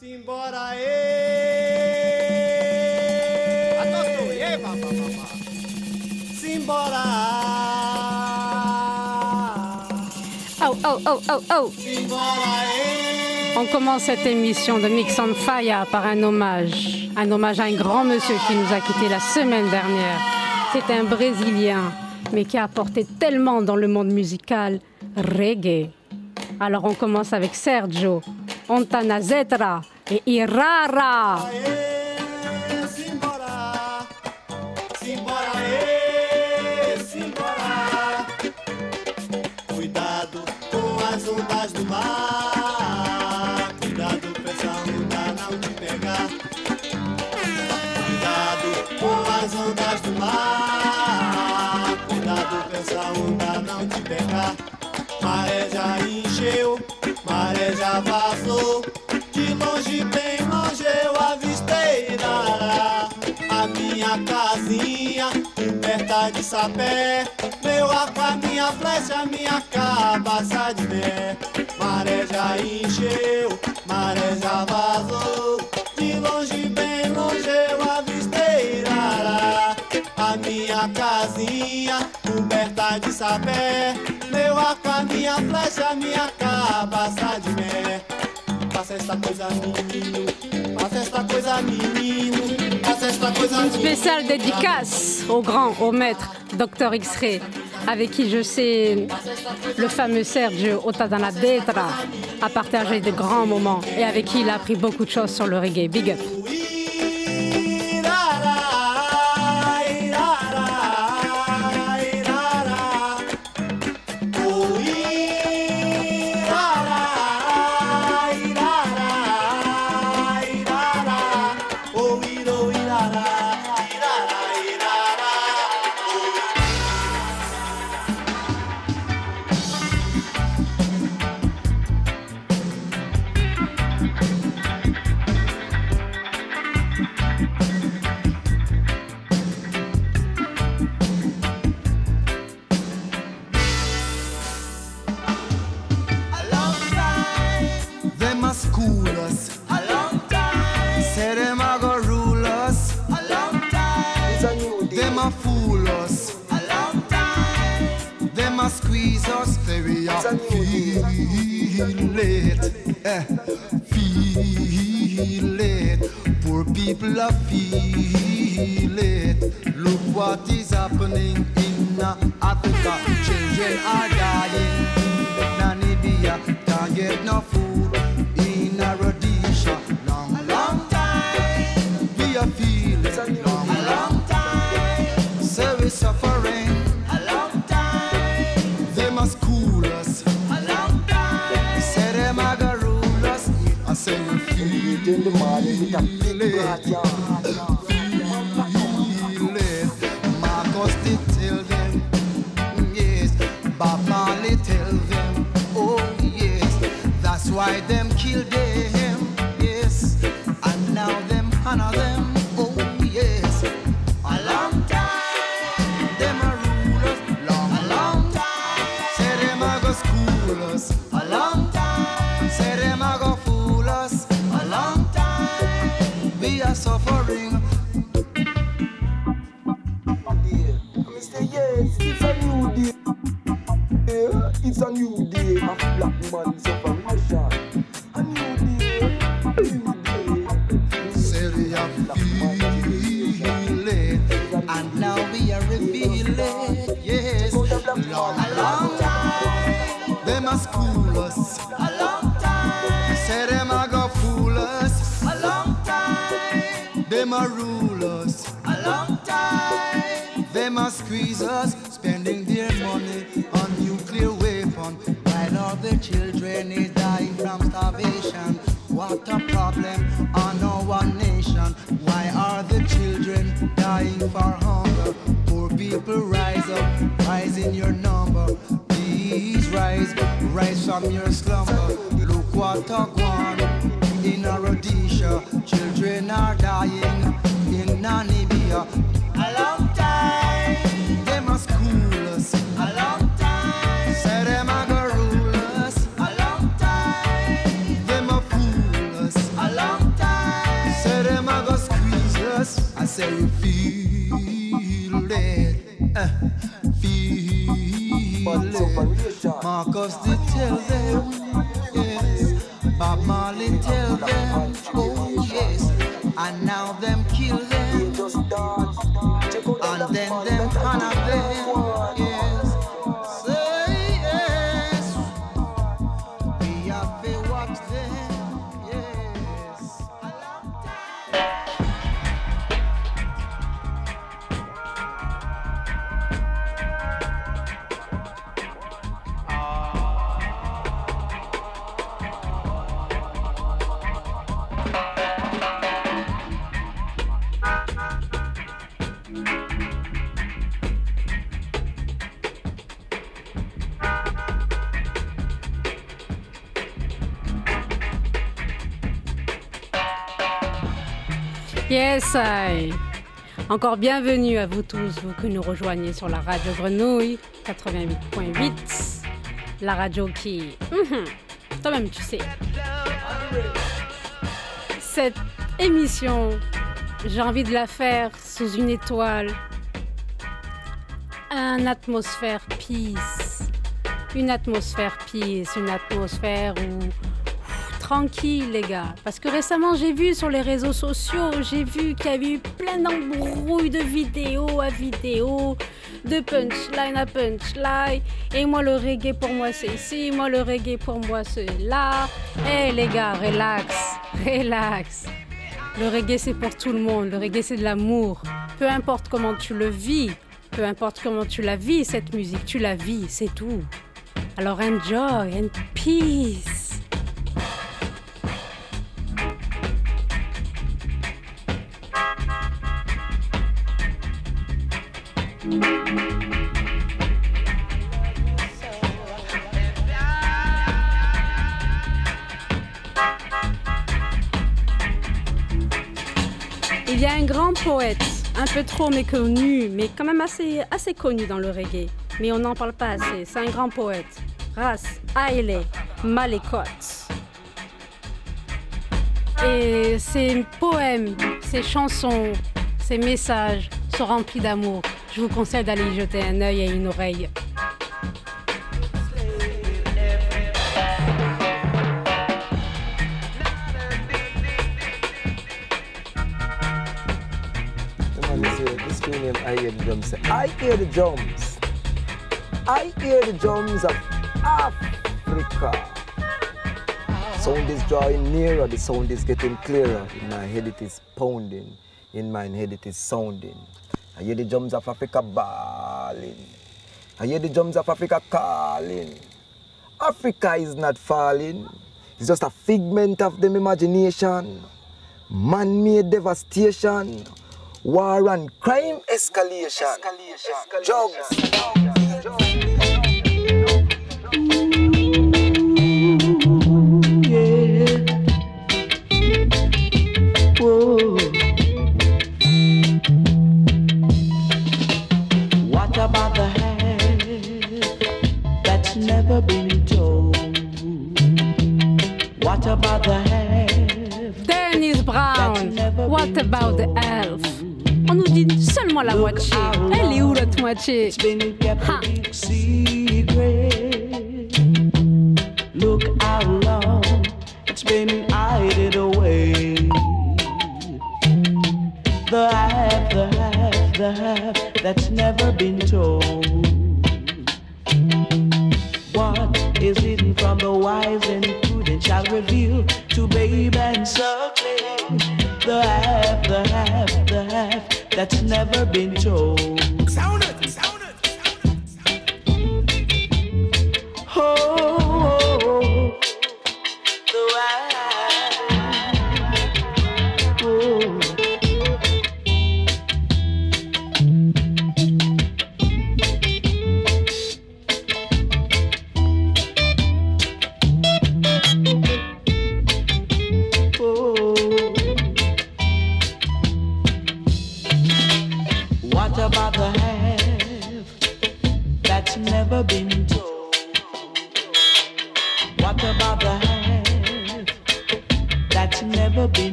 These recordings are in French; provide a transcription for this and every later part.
Simbora, ê! Adotou, ê, papá, papá. Simbora! Oh, oh, oh, oh, oh Simbora, ê! On commence cette émission de Mix on Fire par un hommage. Un hommage à un grand monsieur qui nous a quittés la semaine dernière. C'est un Brésilien, mais qui a apporté tellement dans le monde musical reggae. Alors on commence avec Sergio, Ontana Zetra et Irara. Simbora! Simbora! Simbora! Cuidado com as ondas do mar. Cuidado pra essa onda não te pegar. Cuidado com as ondas do mar. Cuidado essa onda não te pegar. Maré já encheu, vazou. De longe, bem longe, eu avistei Irará. A minha casinha, coberta de sapé. Meu arco, a minha flecha, minha cabaça de mé. Maré já encheu, maré já vazou. De longe, bem longe, eu avistei Irará. A minha casinha, coberta de sapé. A flecha, de mé. Coisa, menino. Coisa, menino. Coisa, Une spéciale dédicace au grand, au maître, Dr X-Ray, avec qui je sais le fameux Sergio Otadana Detra a partagé de grands moments et avec qui il a appris beaucoup de choses sur le reggae. Big up. Encore bienvenue à vous tous, vous que nous rejoignez sur la radio Grenouille 88.8. La radio qui. Mhm. Toi-même, tu sais. Cette émission, j'ai envie de la faire sous une étoile. Un atmosphère peace. Une atmosphère peace, une atmosphère où tranquille les gars. Parce que récemment j'ai vu sur les réseaux sociaux, j'ai vu qu'il y avait eu plein d'embrouilles de vidéos à vidéos, de punchline à punchline. Et moi le reggae pour moi c'est ici, moi le reggae pour moi c'est là. Eh les gars, relax, relax. Le reggae c'est pour tout le monde, le reggae c'est de l'amour. Peu importe comment tu le vis, peu importe comment tu la vis cette musique, tu la vis, c'est tout. Alors enjoy and peace. Peu trop méconnu, mais quand même assez, assez connu dans le reggae. Mais on n'en parle pas assez. C'est un grand poète. Ras Haile Malekot. Et ses poèmes, ses chansons, ses messages sont remplis d'amour. Je vous conseille d'aller y jeter un œil et une oreille. Drums. I hear the drums. I hear the drums of Africa. Sound is drawing nearer, the sound is getting clearer. In my head it is pounding, in my head it is sounding. I hear the drums of Africa bawling. I hear the drums of Africa calling. Africa is not falling. It's just a figment of them imagination. Man-made devastation war and crime escalation, escalation. escalation. drugs. Dennis Brown, what about the elf? On nous dit seulement la moitié. Elle est où l'autre moitié? It's been kept Ha. a big secret. Look how long it's been hiding away. The half, the half, the half that's never been told. What is hidden from the wise and prudent shall reveal never been told.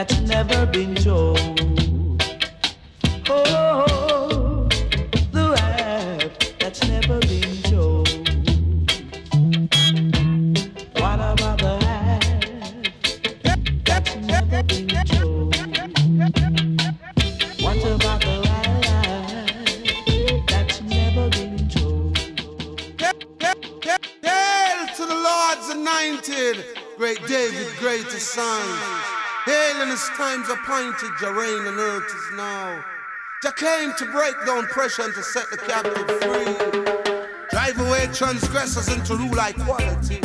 That's never been told. Oh, appointed, Jah reign on earth is now. Jah came to break down pressure and to set the captive free. Drive away transgressors into rule equality.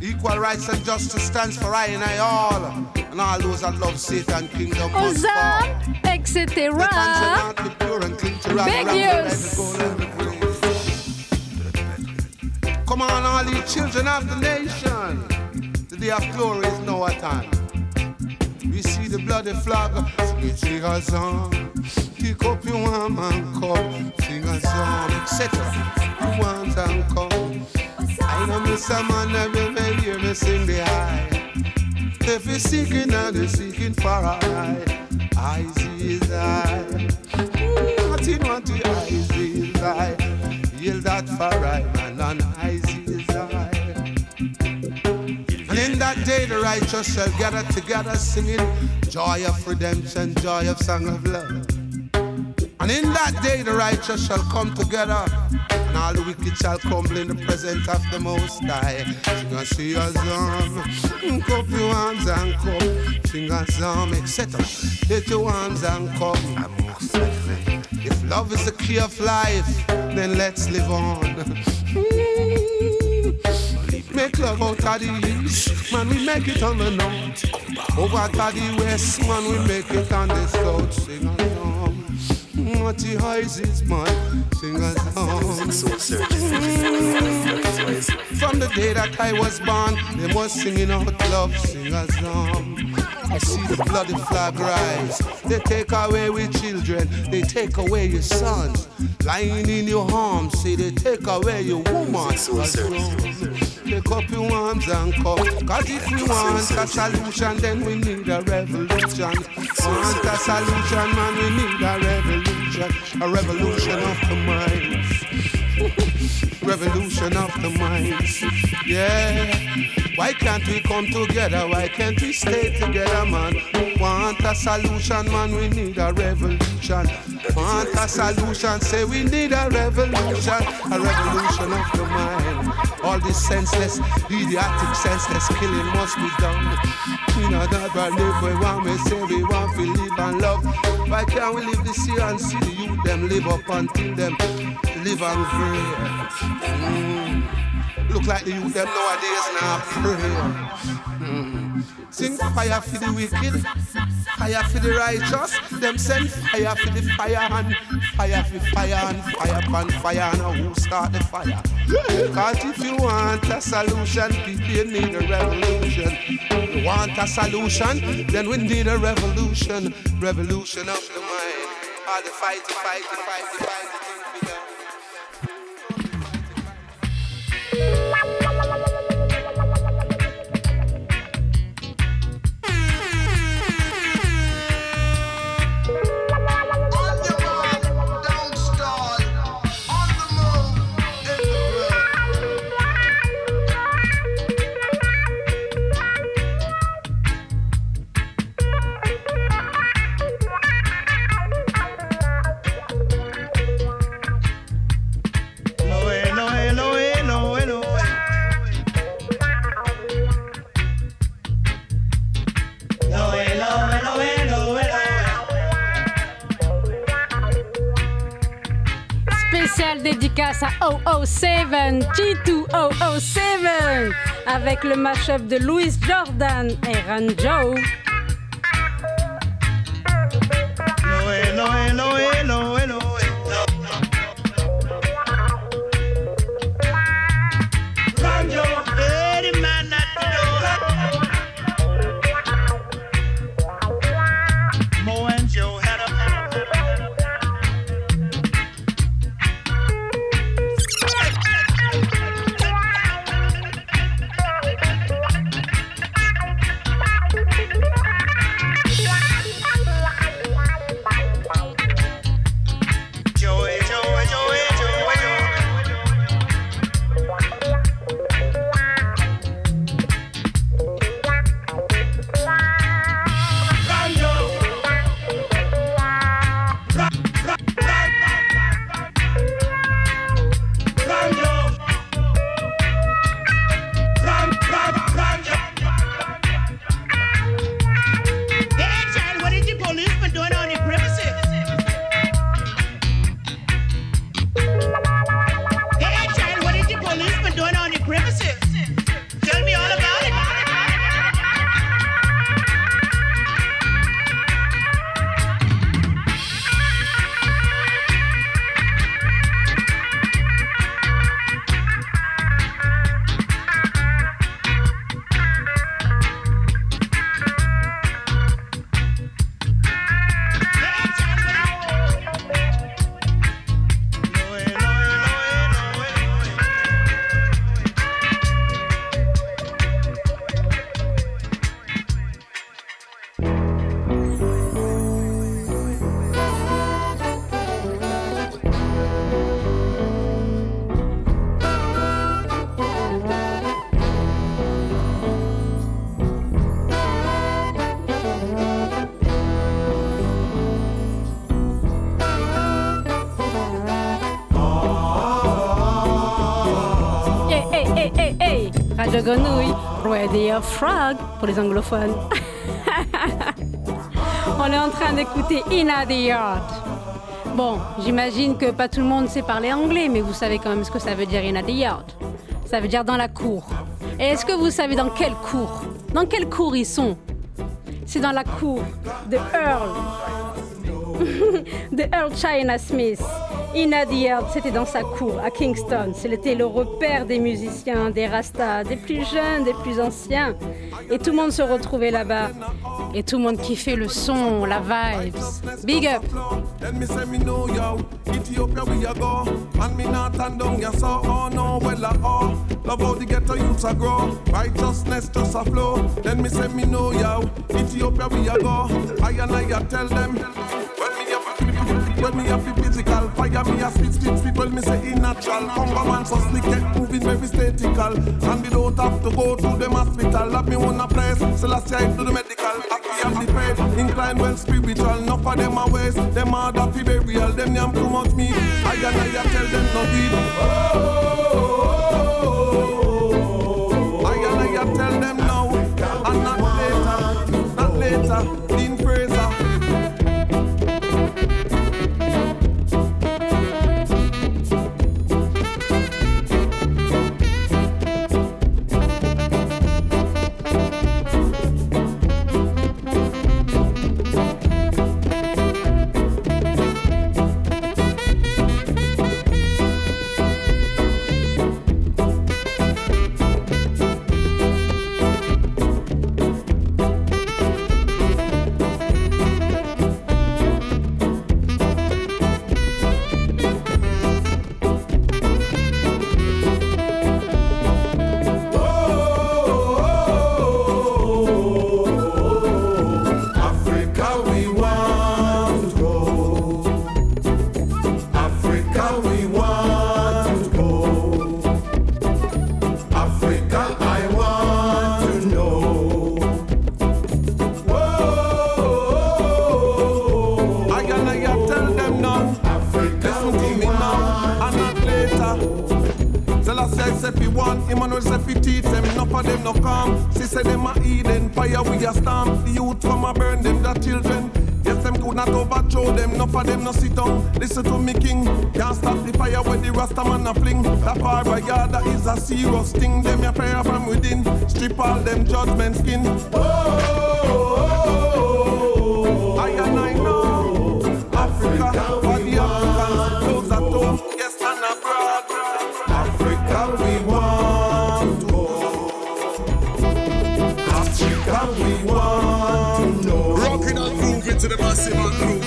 Equal rights and justice stands for I and I all. And all those that love Satan kingdom must fall. Etc. The tongues will not pure and cling to Big news. level, go level, praise. Come on, all you children of the nation. The day of glory is now at hand. We see the bloody flag. Sing sing a song. Pick up your arm and come. Sing a song, etc. You want and come. I know miss a man every hear me sing the high. If you're seeking and you're seeking for a eye, eyes is eye. Nothing want to eyes is eye. Yield that for I man and eyes is that day the righteous shall gather together singing joy of redemption, joy of song of love. And in that day the righteous shall come together, and all the wicked shall crumble in the presence of the Most High. Sing a see song, cup your arms and come. Sing a song, etc. Let your arms and come. If love is the key of life, then let's live on. Make love out of the east, man, we make it on the north. Over to the west, man, we make it on the south. Sing a song. What the eyes is man, sing a song. From the day that I was born, they was singing out love, sing a song. I see the bloody flag rise. They take away with children, they take away your sons. Lying in your arms, say they take away your woman. Take up your arms and come. Cause if we want a solution, then we need a revolution. Want a solution, man, we need a revolution. A revolution of the minds. revolution of the minds. Yeah. Why can't we come together? Why can't we stay together, man? Want a solution, man? We need a revolution. Want a solution? Say we need a revolution. A revolution of the mind. All this senseless, idiotic, senseless killing must be done. We know that but live we want, we say we want to live and love. Why can't we live this year and see the youth them live up until them live and pray? Mm. Look like the youth them nowadays now pray. Mm. Sing fire for the wicked, fire for the righteous. Them send fire for the fire and fire for fire and fire upon fire. Now who start the fire? Cause if you want a solution, people need a revolution. You want a solution, then we need a revolution. Revolution of the mind. All the fight, fight, fight, the fight, G2007, avec le mashup de Louis Jordan et Ranjo. Hello, Ready Frog pour les anglophones. On est en train d'écouter Inna the Yard. Bon, j'imagine que pas tout le monde sait parler anglais, mais vous savez quand même ce que ça veut dire Inna the Yard. Ça veut dire dans la cour. Et est-ce que vous savez dans quelle cour? Dans quelle cour ils sont? C'est dans la cour de Earl. de Earl China Smith. Ina Diard, c'était dans sa cour à Kingston. C'était le repère des musiciens, des rastas, des plus jeunes, des plus anciens. Et tout le monde se retrouvait là-bas. Et tout le monde kiffait le son, la vibes. Big up! When me a fi physical, fire me a spit spit People me say in natural. man so slick, get moving very statical. And me don't have to go to them hospital. Love me wanna press Celestia to the medical. Happy and the pain, inclined well spiritual. Enough of them a waste, them are that fi burial. Them yam too much me. I and I tell them no deed. Oh, oh, oh, I and I tell them now, and not later, not later. In praise. of them no sit down. Listen to me, king. Can't stop the fire when the rasta man a fling. That barber yard that is a serious thing. Them your prayer from within. Strip all them judgment skin. Oh, oh, oh, oh, oh. I and I know Africa, Africa for the Africans, toes at toe, yes and abroad. Africa we want to go. Africa we want to. Rocking and grooving to the massive and groove.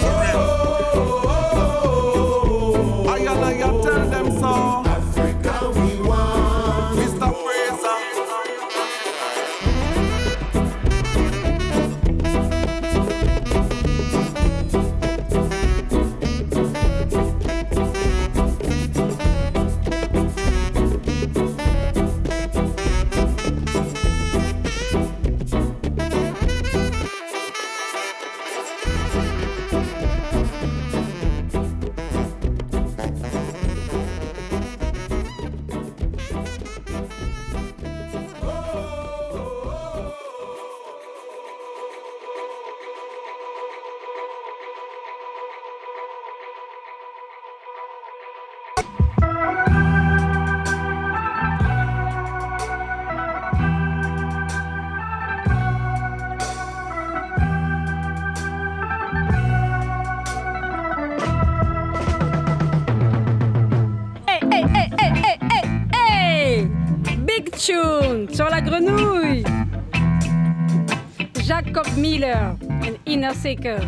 And Inner Seeker.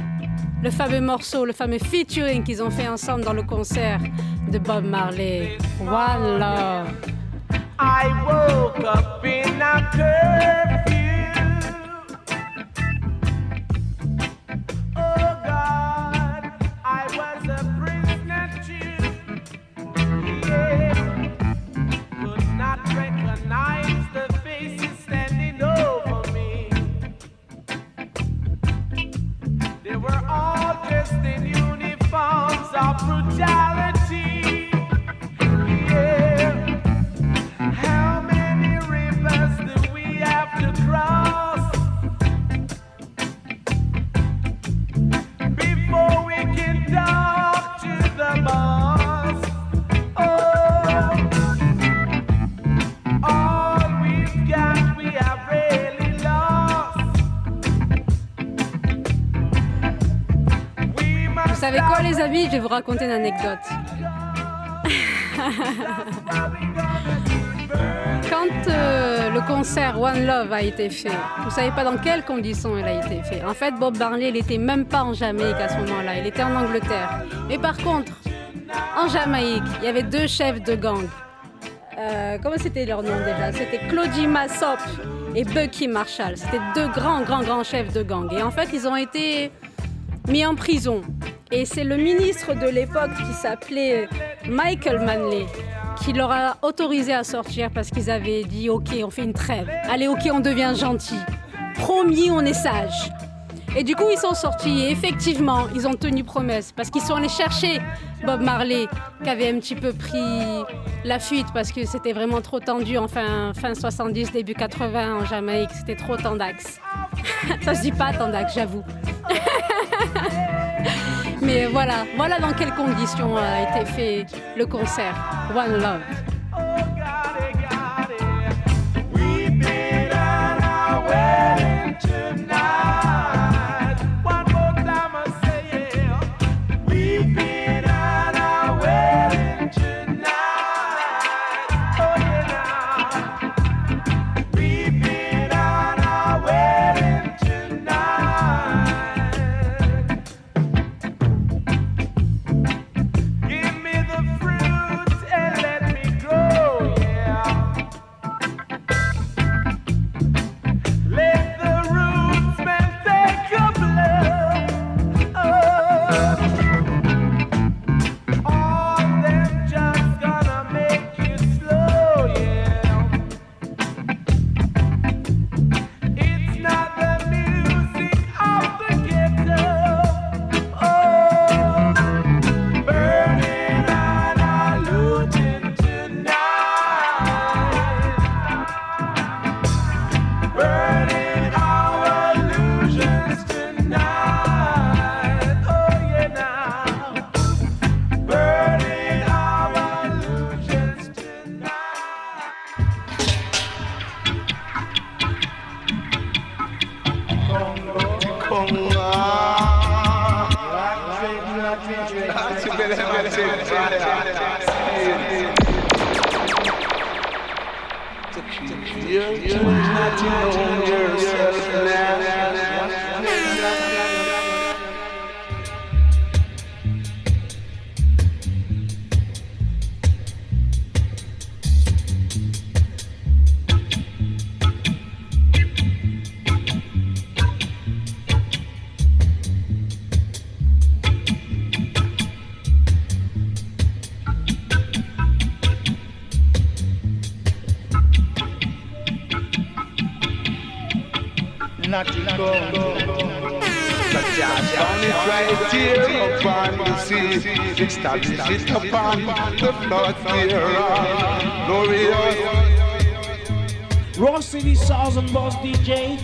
Le fameux morceau, le fameux featuring qu'ils ont fait ensemble dans le concert de Bob Marley. One. Les amis Je vais vous raconter une anecdote. Quand euh, le concert One Love a été fait, vous savez pas dans quelles conditions il a été fait. En fait, Bob Marley, il était même pas en Jamaïque à ce moment-là, il était en Angleterre. Mais par contre, en Jamaïque, il y avait deux chefs de gang. Euh, comment c'était leur nom déjà? C'était Claudie Massop et Bucky Marshall. C'était deux grands, grands, grands chefs de gang. Et en fait, ils ont été mis en prison. Et c'est le ministre de l'époque qui s'appelait Michael Manley qui leur a autorisé à sortir parce qu'ils avaient dit ok on fait une trêve, allez ok on devient gentil, promis on est sage. Et du coup ils sont sortis et effectivement ils ont tenu promesse parce qu'ils sont allés chercher Bob Marley qui avait un petit peu pris la fuite parce que c'était vraiment trop tendu enfin fin 70 début 80 en Jamaïque c'était trop tendax. Ça se dit pas tendax j'avoue. Mais voilà, voilà dans quelles conditions a été fait le concert One Love. establish it upon the frontier glorious. Raw City Sounds and Boss DJ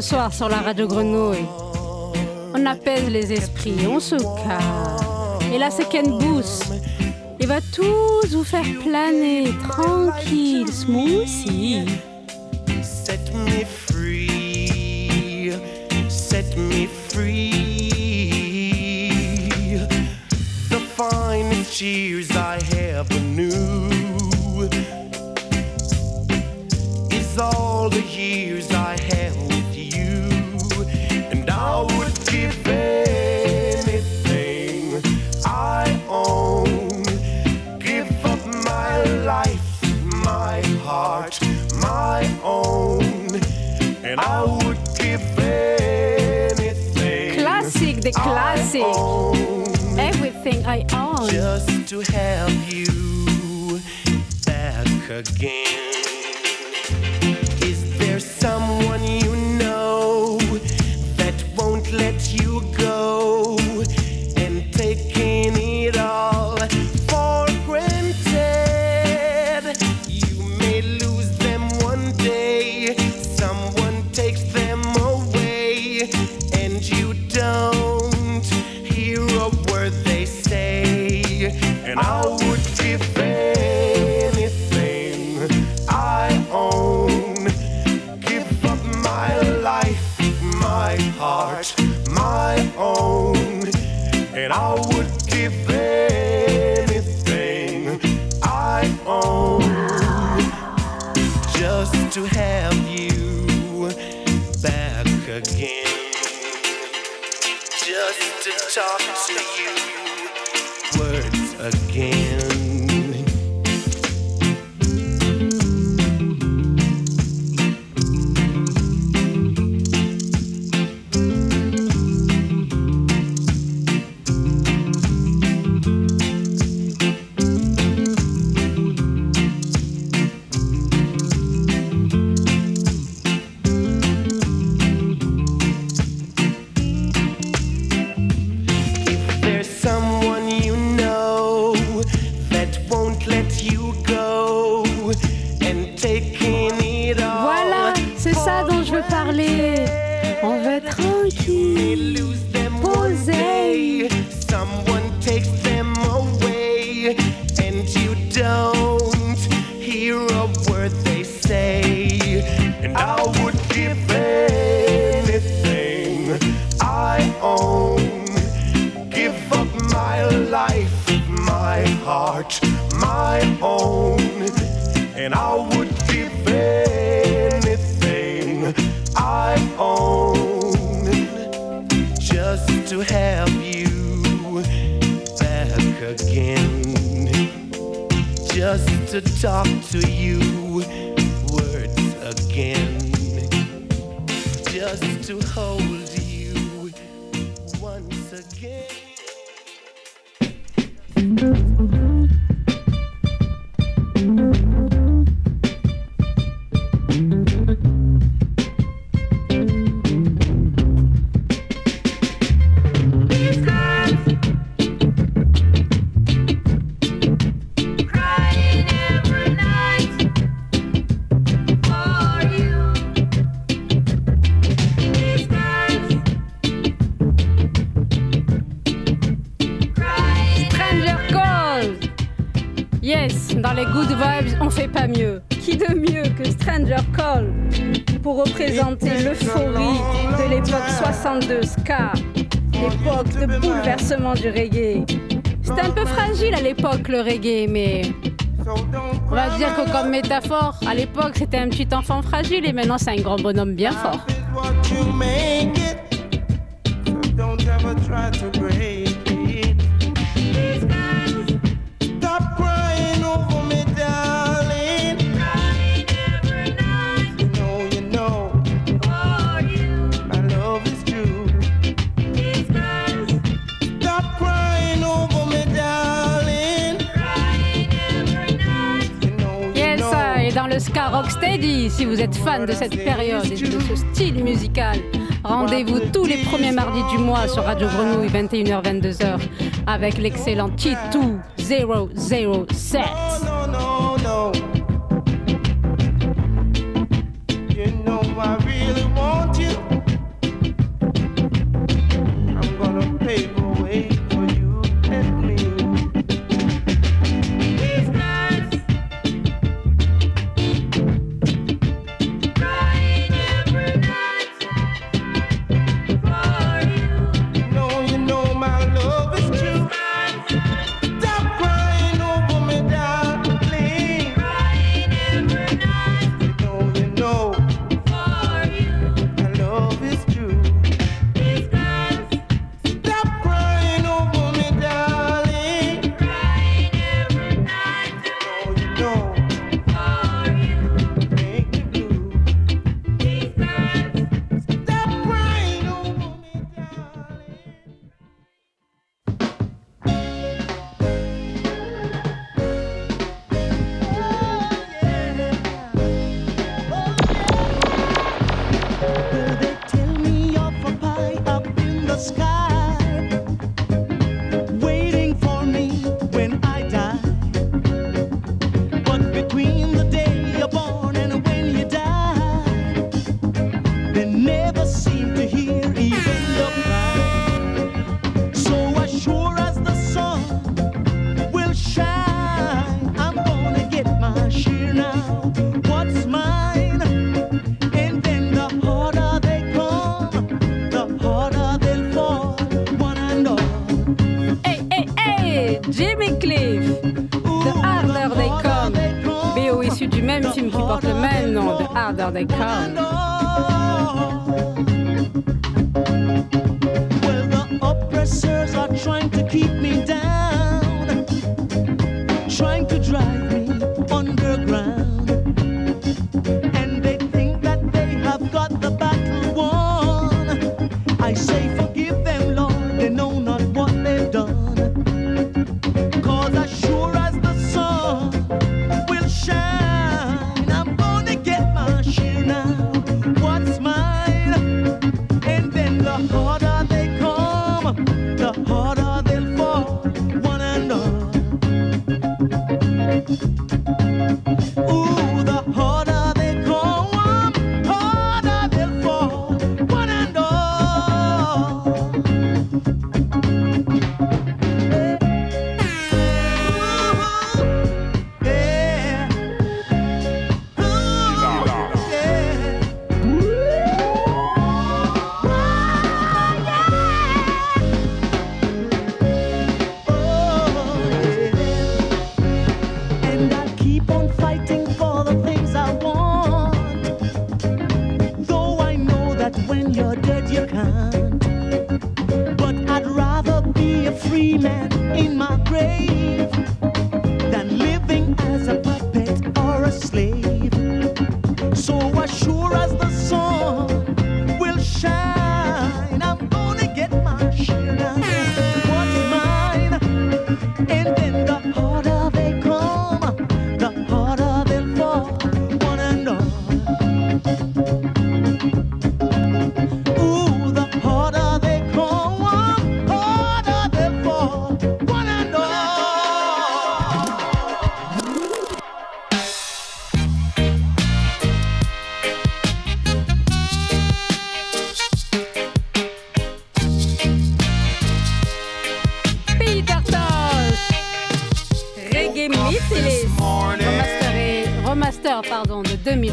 ce soir sur la radio Grenouille. On apaise les esprits, on se calme. Et là, c'est Ken Booth. Il va tous vous faire planer, tranquille, smoothie. music, own, everything I own, just to have you back again. l'euphorie de l'époque 62 ska, l'époque de bouleversement du reggae. C'était un peu fragile à l'époque le reggae, mais on va dire que comme métaphore, à l'époque c'était un petit enfant fragile et maintenant c'est un grand bonhomme bien fort. Rocksteady, si vous êtes fan de cette période et de ce style musical. Rendez-vous tous les premiers mardis du mois sur Radio Grenouille, 21h-22h, avec l'excellent T2007.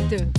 Bitti mi?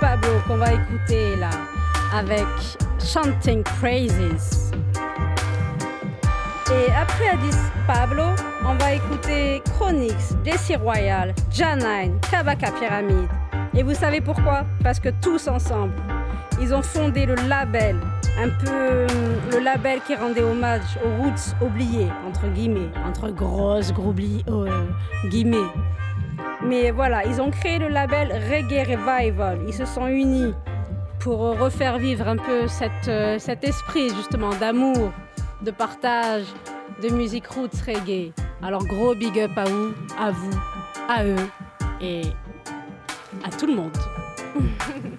Pablo. Qu'on va écouter là avec Chanting Praises. Après Addis Pablo, on va écouter Chronix, Jesse Royal, Janine, Kabaka Pyramide. Et vous savez pourquoi? Parce que tous ensemble, ils ont fondé le label, un peu hum, le label qui rendait hommage aux roots oubliés, entre guillemets, entre grosses gros euh, guillemets. Mais voilà, ils ont créé le label Reggae Revival. Ils se sont unis pour refaire vivre un peu cette, euh, cet esprit justement d'amour, de partage, de musique roots reggae. Alors gros big up à vous, à vous, à eux et à tout le monde.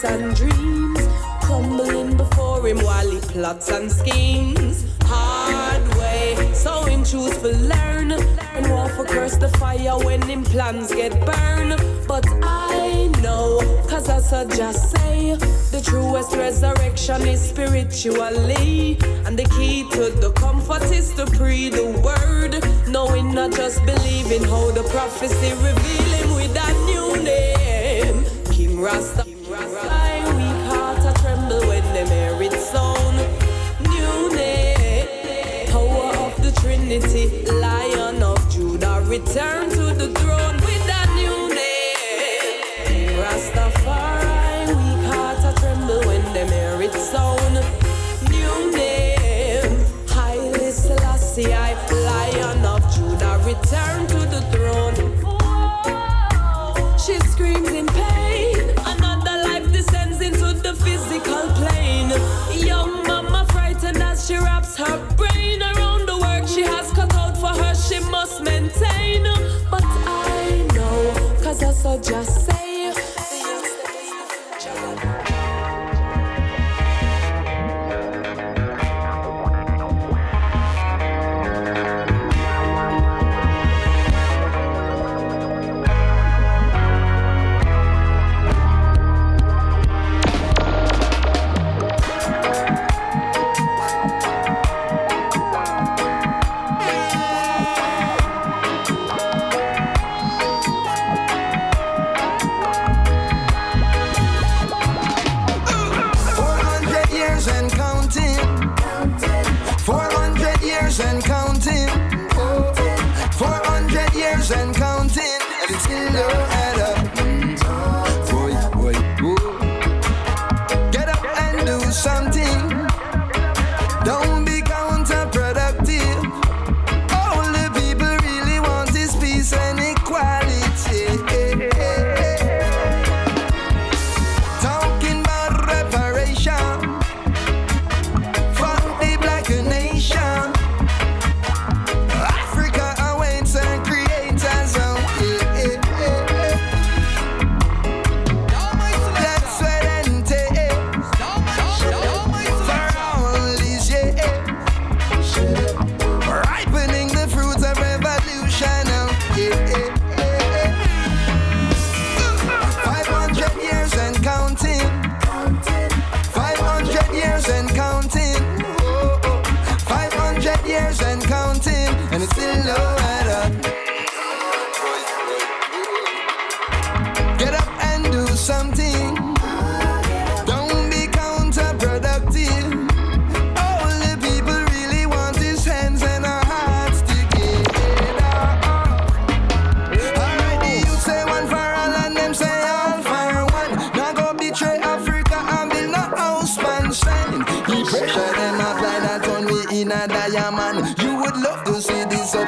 hopes and dreams crumbling before him while he plots and schemes. Hard way, so him choose for learn and walk across the fire when him plans get burned. But I know, cause as I just say, the truest resurrection is spiritually, and the key to the comfort is to pre the word, knowing not just believing how the prophecy revealing with that new name, King Rasta. Lion of Judah, return to the throne.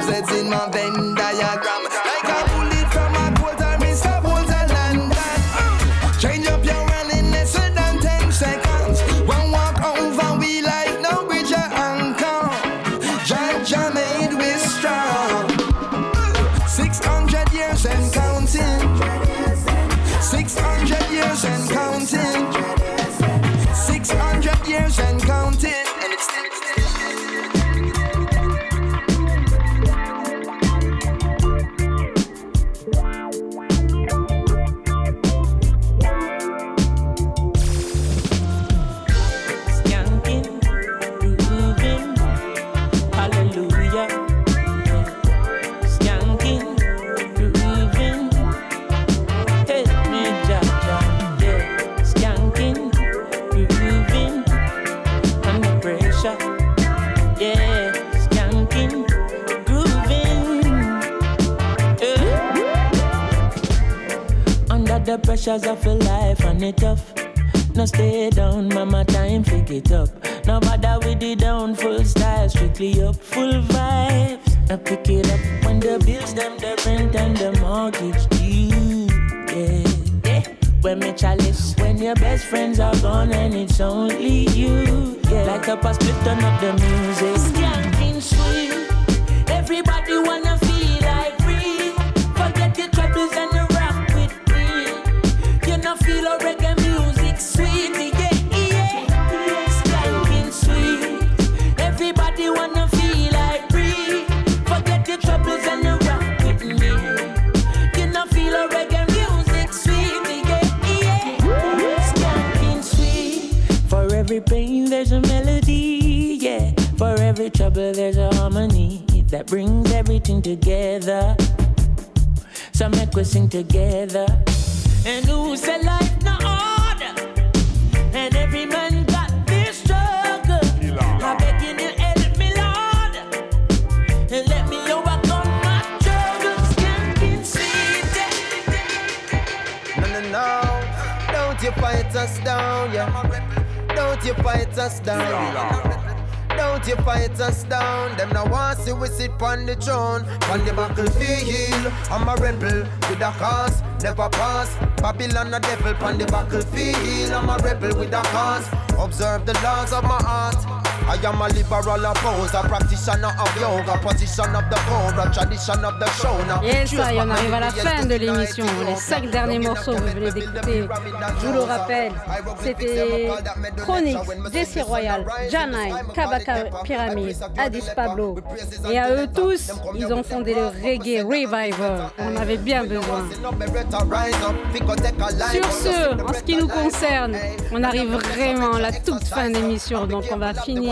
concepts in my Venn diagram. Gone and it's only you. Yeah, like a past turn up the music. Skanking sweet, everybody wanna trouble there's a harmony that brings everything together. So make we sing together. And who say life no order? And every man got their struggle. I beg you to help me, Lord, and let me overcome my struggles. Skanking sweet. No, no, no. Don't you fight us down, yeah. Don't you fight us down. Don't you fight us down. Them now want see we sit on the throne. On the battlefield, I'm a rebel with a cause, never pass. Babylon a devil on the battlefield. I'm a rebel with a cause. Observe the laws of my heart. I am a liberal of of the tradition of the Et ça, y on arrive à la fin de l'émission. Les cinq derniers morceaux, vous venez d'écouter. Je vous le rappelle, c'était Chronix, Jesse Royal, Janai, Kabaka Pyramid, Addis Pablo. Et à eux tous, ils ont fondé le Reggae Revival. On avait bien besoin. Sur ce, en ce qui nous concerne, on arrive vraiment à la toute fin d'émission. Donc on va finir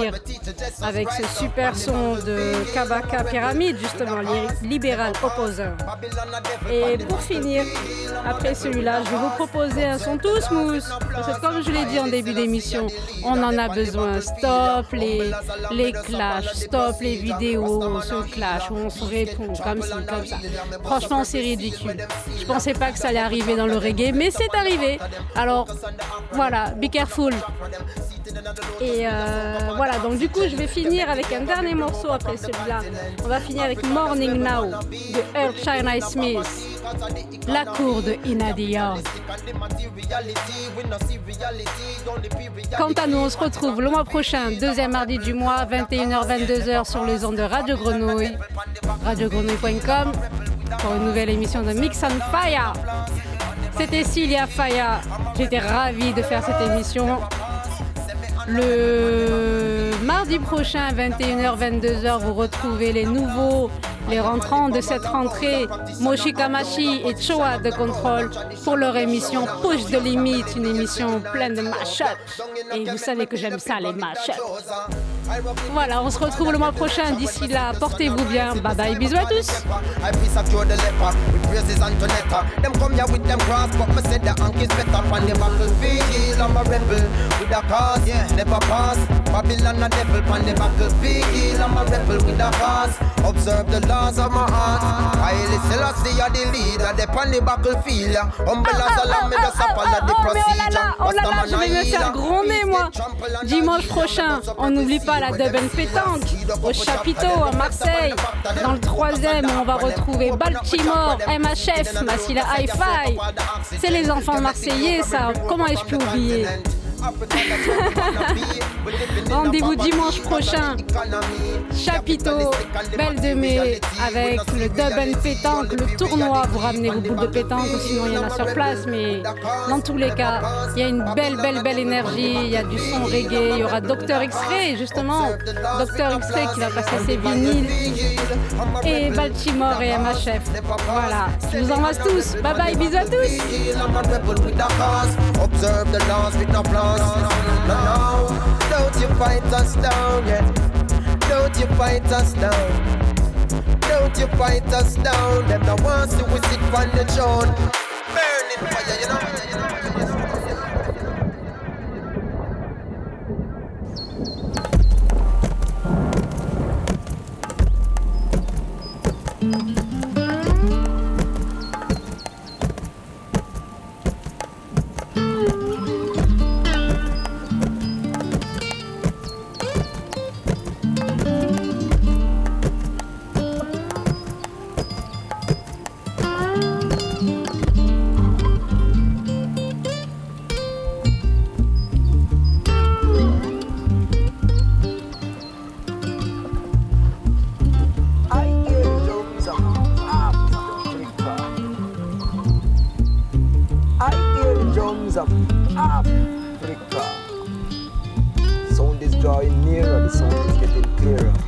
avec ce super son de Kabaka Pyramid, justement, li- Libéral Opposer. Et pour finir, après celui-là, je vais vous proposer un son tout smooth. Comme je l'ai dit en début d'émission, on en a besoin. Stop les, les clashs, stop les vidéos on se clash, on se répond comme ci, comme ça. Franchement, c'est ridicule. Je pensais pas que ça allait arriver dans le reggae, mais c'est arrivé. Alors, voilà, be careful. Et euh, voilà, donc du coup, je vais finir avec un dernier morceau après celui-là. On va finir avec Morning Now de Earl China Smith. La cour de Inadia. Quant à nous, on se retrouve le mois prochain, deuxième mardi du mois, 21h-22h sur les ondes de Radio Grenouille, radiogrenouille.com pour une nouvelle émission de Mix on Fire. C'était Cilia Faya. J'étais ravie de faire cette émission. Le mardi prochain, 21h-22h, vous retrouvez les nouveaux, les rentrants de cette rentrée, Moshi Kamashi et Choa de Contrôle, pour leur émission Push de Limite, une émission pleine de mash-up. Et vous savez que j'aime ça, les mash-up. Voilà, on se retrouve le mois prochain. D'ici là, portez-vous bien. Bye bye, bisous à tous. Observe the laws of my heart. I listen, I see the leader. Battlefield. the Oh, oh procedure. oh là là, je vais me faire gronder moi. Dimanche prochain, on n'oublie pas la Dub Pétanque au chapiteau à Marseille. Dans le troisième, on va retrouver Baltimore, MHF, Massila Hi-Fi. C'est les enfants marseillais, ça. Comment ai-je pu oublier? Rendez-vous dimanche prochain, chapiteau, Belle de Mai, avec le Dub and Pétanque, le tournoi. Vous ramenez vos boules de pétanque ou sinon il y en a sur place, mais dans tous les cas, il y a une belle, belle, belle énergie. Il y a du son reggae. Il y aura Dr X-Ray, justement. Dr X-Ray qui va passer ses vinyles. Et Baltimore et MHF. Voilà. Je vous embrasse tous. Bye bye. Bisous à tous. With no don't you fight us down, yeah. Don't you fight us down. Don't you fight us down. Them the ones who sit on the throne. Burning fire, you know. Africa. Sound drawing nearer, the sound is getting clearer.